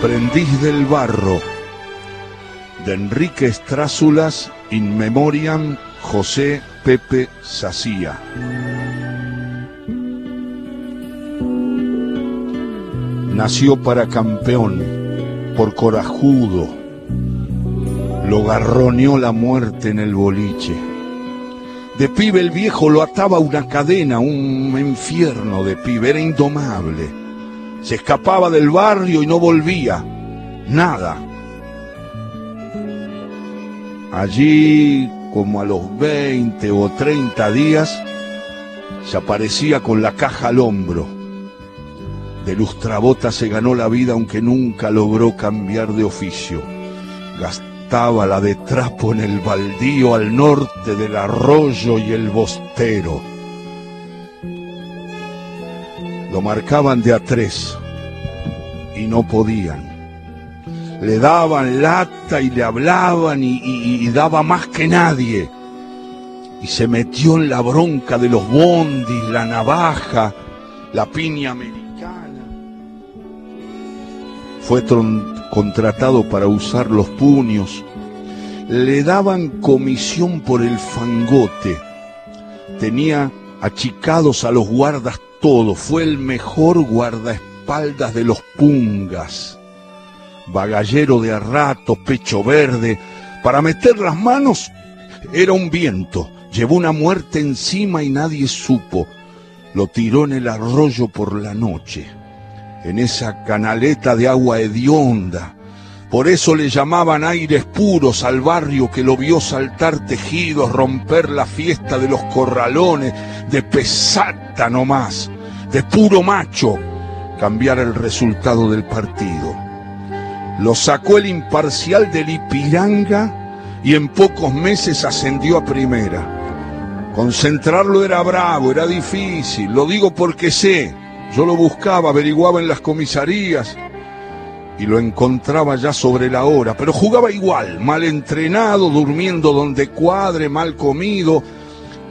Aprendiz del barro de Enrique Estrázulas in memoriam José Pepe Sacía. Nació para campeón, por corajudo, lo garroneó la muerte en el boliche. De pibe el viejo lo ataba una cadena, un infierno de pibe, era indomable. Se escapaba del barrio y no volvía, nada. Allí, como a los 20 o 30 días, se aparecía con la caja al hombro. De lustrabota se ganó la vida aunque nunca logró cambiar de oficio. Gastaba la de trapo en el baldío al norte del arroyo y el bostero. Lo marcaban de a tres y no podían le daban lata y le hablaban y, daba más que nadie. Y se metió en la bronca de los bondis, la navaja, la piña americana. Fue contratado para usar los puños. Le daban comisión por el fangote. Tenía achicados a los guardas todos. Fue el mejor guardaespaldas de los pungas bagallero de a rato, pecho verde, para meter las manos era un viento, llevó una muerte encima y nadie supo, lo tiró en el arroyo por la noche, en esa canaleta de agua hedionda. Por eso le llamaban aires puros al barrio que lo vio saltar tejidos, romper la fiesta de los corralones, de pesata nomás, de puro macho, cambiar el resultado del partido. Lo sacó el imparcial del Ipiranga y en pocos meses ascendió a primera. Concentrarlo era bravo, era difícil, lo digo porque sé. Yo lo buscaba, averiguaba en las comisarías y lo encontraba ya sobre la hora, pero jugaba igual, mal entrenado, durmiendo donde cuadre, mal comido.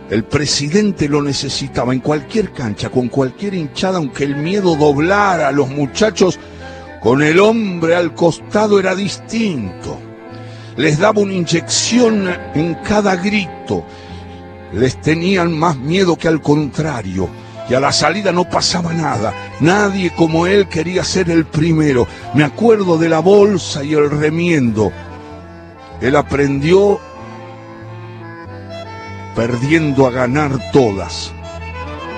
El presidente lo necesitaba en cualquier cancha, con cualquier hinchada, aunque el miedo doblara a los muchachos con el hombre al costado era distinto. Les daba una inyección en cada grito. Les tenían más miedo que al contrario. Y a la salida no pasaba nada. Nadie como él quería ser el primero. Me acuerdo de la bolsa y el remiendo. Él aprendió perdiendo a ganar todas.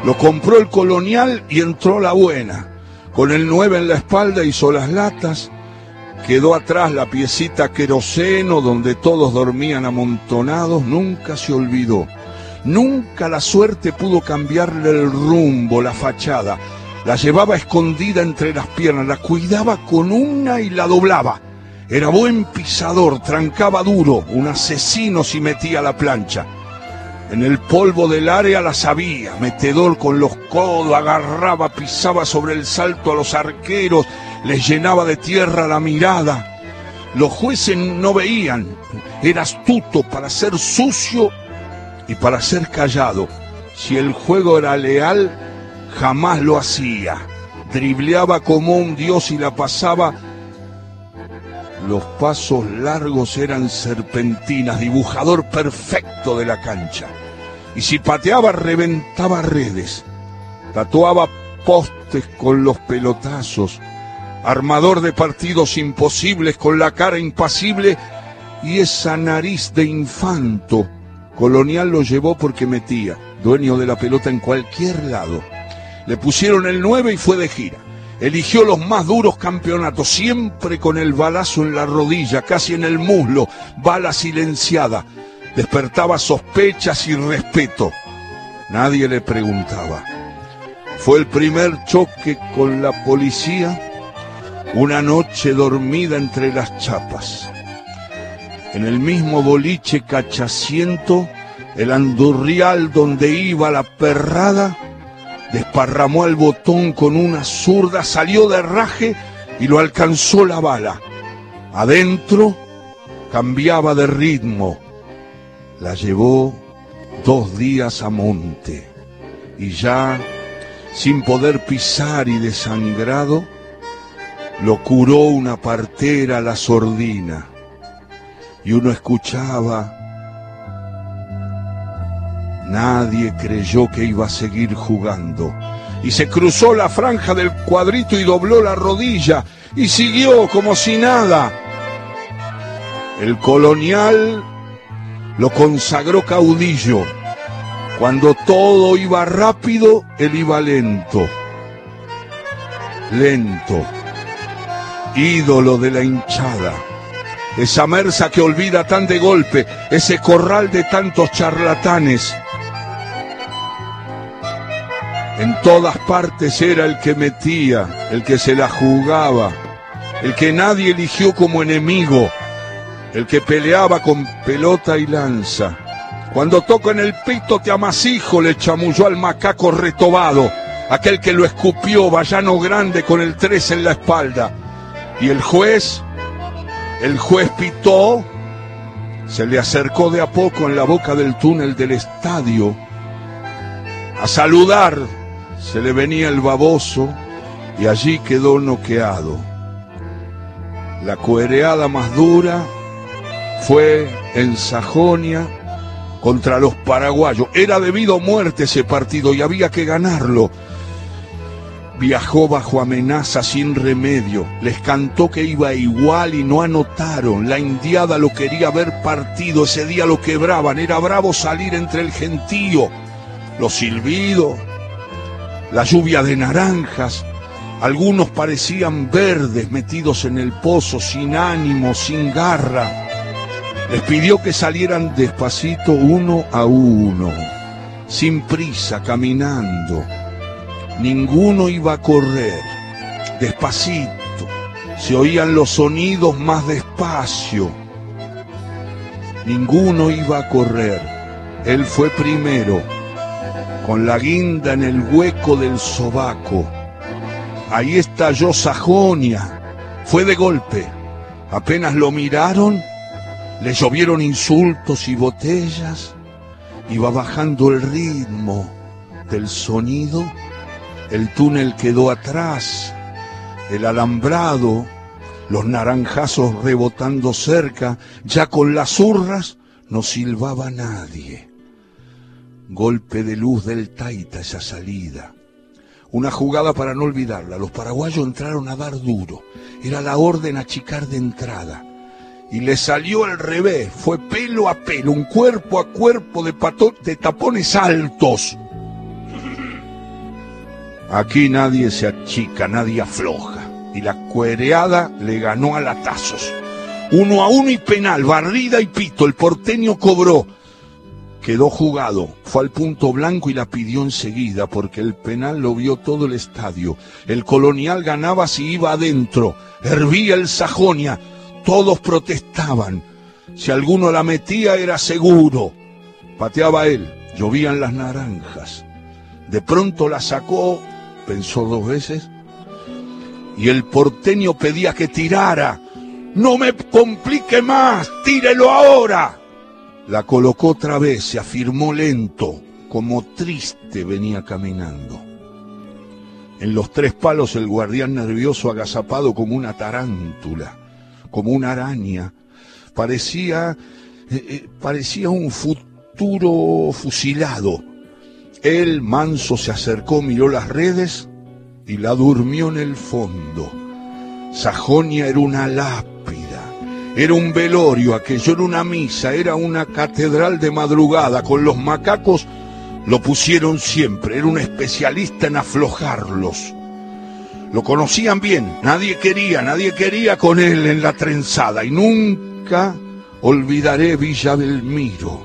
Lo compró el colonial y entró la buena. Con el 9 en la espalda hizo las latas, quedó atrás la piecita queroseno donde todos dormían amontonados, nunca se olvidó. Nunca la suerte pudo cambiarle el rumbo, la fachada. La llevaba escondida entre las piernas, la cuidaba con una y la doblaba. Era buen pisador, trancaba duro, un asesino si metía la plancha. En el polvo del área la sabía, metedor con los codos, agarraba, pisaba sobre el salto a los arqueros, les llenaba de tierra la mirada. Los jueces no veían, era astuto para ser sucio y para ser callado. Si el juego era leal, jamás lo hacía. Dribleaba como un dios y la pasaba. Los pasos largos eran serpentinas, dibujador perfecto de la cancha y si pateaba reventaba redes, tatuaba postes con los pelotazos, armador de partidos imposibles con la cara impasible y esa nariz de infanto. Colonial lo llevó porque metía, dueño de la pelota en cualquier lado. Le pusieron el 9 y fue de gira. Eligió los más duros campeonatos, siempre con el balazo en la rodilla, casi en el muslo, bala silenciada despertaba sospechas y respeto. Nadie le preguntaba. Fue el primer choque con la policía, una noche dormida entre las chapas. En el mismo boliche cachaciento, el andurrial donde iba la perrada, desparramó el botón con una zurda, salió de raje y lo alcanzó la bala. Adentro cambiaba de ritmo la llevó dos días a monte y ya, sin poder pisar y desangrado, lo curó una partera a la sordina y uno escuchaba, nadie creyó que iba a seguir jugando y se cruzó la franja del cuadrito y dobló la rodilla y siguió como si nada. El colonial lo consagró caudillo. Cuando todo iba rápido, él iba lento. Lento. Ídolo de la hinchada. Esa mersa que olvida tan de golpe, ese corral de tantos charlatanes. En todas partes era el que metía, el que se la jugaba, el que nadie eligió como enemigo, el que peleaba con pelota y lanza. Cuando toca en el pito te amasijo, le chamulló al macaco retobado, aquel que lo escupió, vallano grande con el tres en la espalda. Y el juez, el juez pitó, se le acercó de a poco en la boca del túnel del estadio a saludar. Se le venía el baboso y allí quedó noqueado. La cuereada más dura fue en Sajonia contra los paraguayos. Era debido a muerte ese partido y había que ganarlo. Viajó bajo amenaza sin remedio. Les cantó que iba igual y no anotaron. La indiada lo quería ver partido. Ese día lo quebraban. Era bravo salir entre el gentío. Los silbidos, la lluvia de naranjas. Algunos parecían verdes metidos en el pozo, sin ánimo, sin garra. Les pidió que salieran despacito uno a uno, sin prisa, caminando. Ninguno iba a correr, despacito. Se oían los sonidos más despacio. Ninguno iba a correr. Él fue primero, con la guinda en el hueco del sobaco. Ahí estalló Sajonia. Fue de golpe. Apenas lo miraron, le llovieron insultos y botellas, iba bajando el ritmo del sonido, el túnel quedó atrás, el alambrado, los naranjazos rebotando cerca, ya con las urras no silbaba nadie. Golpe de luz del taita esa salida. Una jugada para no olvidarla. Los paraguayos entraron a dar duro. Era la orden achicar de entrada y le salió al revés, fue pelo a pelo, un cuerpo a cuerpo de, de tapones altos. Aquí nadie se achica, nadie afloja. Y la cuereada le ganó a latazos. Uno a uno y penal, barrida y pito. El porteño cobró. Quedó jugado, fue al punto blanco y la pidió enseguida porque el penal lo vio todo el estadio. El colonial ganaba si iba adentro. Hervía el Sajonia todos protestaban. Si alguno la metía era seguro. Pateaba él, llovían las naranjas. De pronto la sacó, pensó dos veces, y el porteño pedía que tirara. No me complique más, tírelo ahora. La colocó otra vez, se afirmó lento, como triste venía caminando. En los tres palos el guardián nervioso agazapado como una tarántula como una araña. Parecía, eh, eh, parecía un futuro fusilado. Él, manso, se acercó, miró las redes y la durmió en el fondo. Sajonia era una lápida, era un velorio, aquello era una misa, era una catedral de madrugada, con los macacos lo pusieron siempre, era un especialista en aflojarlos. Lo conocían bien, nadie quería, nadie quería con él en la trenzada y nunca olvidaré Villa Belmiro.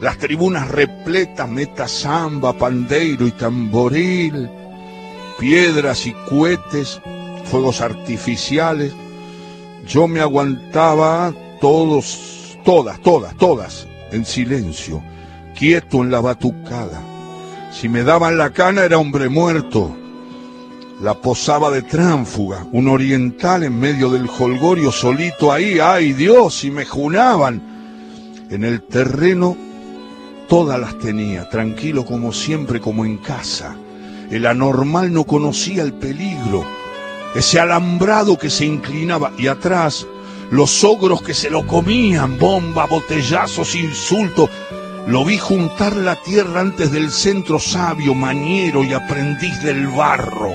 Las tribunas repletas, meta samba, pandeiro y tamboril, piedras y cohetes, fuegos artificiales. Yo me aguantaba todos, todas, todas, todas, en silencio, quieto en la batucada. Si me daban la cana era hombre muerto la posaba de tránfuga, un oriental en medio del holgorio solito ahí, ay Dios, y me junaban. En el terreno todas las tenía, tranquilo como siempre, como en casa. El anormal no conocía el peligro. Ese alambrado que se inclinaba y atrás los ogros que se lo comían, bomba, botellazos, insultos. Lo vi juntar la tierra antes del centro sabio, mañero y aprendiz del barro.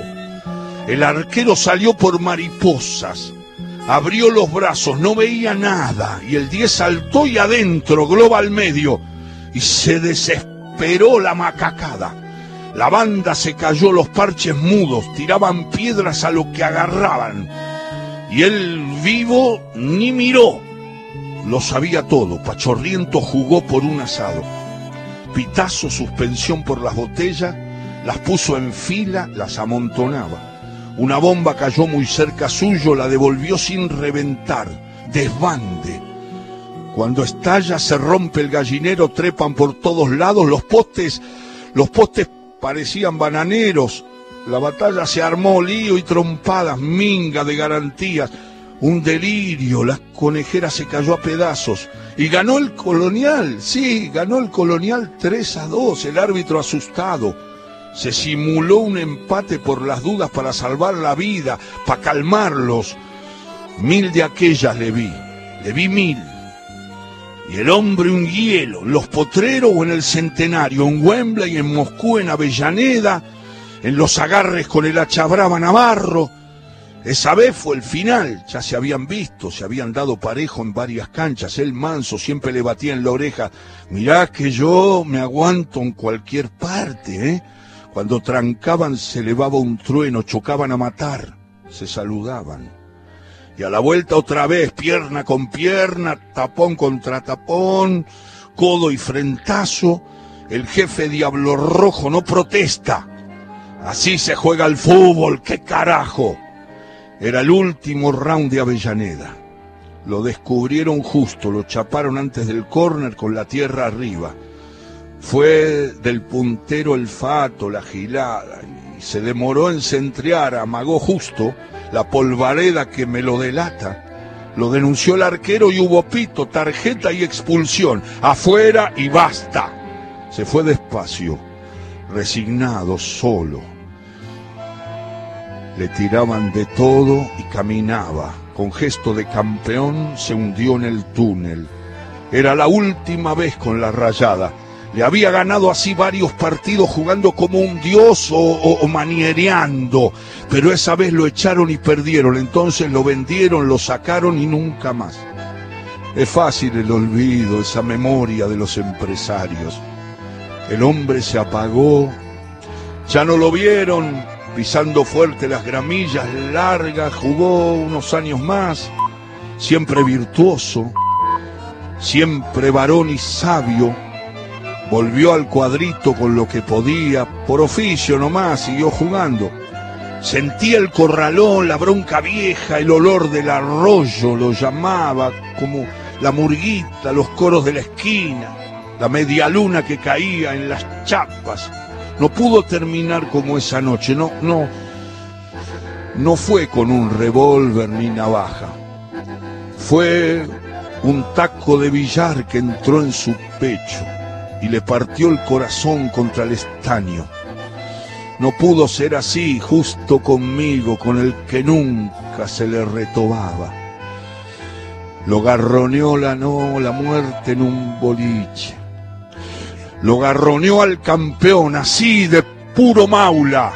El arquero salió por mariposas, abrió los brazos, no veía nada, y el 10 saltó y adentro, globa al medio, y se desesperó la macacada. La banda se cayó los parches mudos, tiraban piedras a lo que agarraban. Y él vivo ni miró. Lo sabía todo. Pachorriento jugó por un asado. Pitazo suspensión por las botellas, las puso en fila, las amontonaba. Una bomba cayó muy cerca suyo, la devolvió sin reventar. Desbande. Cuando estalla se rompe el gallinero, trepan por todos lados los postes, los postes parecían bananeros, la batalla se armó lío y trompadas, minga de garantías, un delirio, la conejera se cayó a pedazos y ganó el colonial, sí, ganó el colonial 3 a 2, el árbitro asustado. Se simuló un empate por las dudas para salvar la vida, para calmarlos. Mil de aquellas le vi, le vi mil. Y el hombre un hielo, en los potreros o en el centenario, en Wembley, en Moscú, en Avellaneda, en los agarres con el hacha brava Navarro. Esa vez fue el final, ya se habían visto, se habían dado parejo en varias canchas. El manso siempre le batía en la oreja, mirá que yo me aguanto en cualquier parte, ¿eh? Cuando trancaban se elevaba un trueno, chocaban a matar, se saludaban. Y a la vuelta otra vez, pierna con pierna, tapón contra tapón, codo y frentazo, el jefe Diablo Rojo no protesta Así se juega el fútbol, qué carajo. Era el último round de Avellaneda. Lo descubrieron justo, lo chaparon antes del córner con la tierra arriba. Fue del puntero el fato, la gilada, y se demoró en centrear, amagó justo la polvareda que me lo delata. Lo denunció el arquero y hubo pito, tarjeta y expulsión. Afuera y basta. Se fue despacio resignado, solo. Le tiraban de todo y caminaba. Con gesto de campeón se hundió en el túnel. Era la última vez con la rayada. Le había ganado así varios partidos jugando como un dios o, o, maniereando, pero esa vez lo echaron y perdieron, entonces lo vendieron, lo sacaron y nunca más. Es fácil el olvido, esa memoria de los empresarios. El hombre se apagó, ya no lo vieron pisando fuerte las gramillas largas, jugó unos años más, siempre virtuoso, siempre varón y sabio, volvió al cuadrito con lo que podía, por oficio nomás, siguió jugando. Sentía el corralón, la bronca vieja, el olor del arroyo lo llamaba, como la murguita, los coros de la esquina la media luna que caía en las chapas. No pudo terminar como esa noche, no, no, no fue con un revólver ni navaja. Fue un taco de billar que entró en su pecho y le partió el corazón contra el estaño. No pudo ser así justo conmigo, con el que nunca se le retobaba. Lo garroneó la no, la muerte en un boliche lo garroneó al campeón así de puro maula.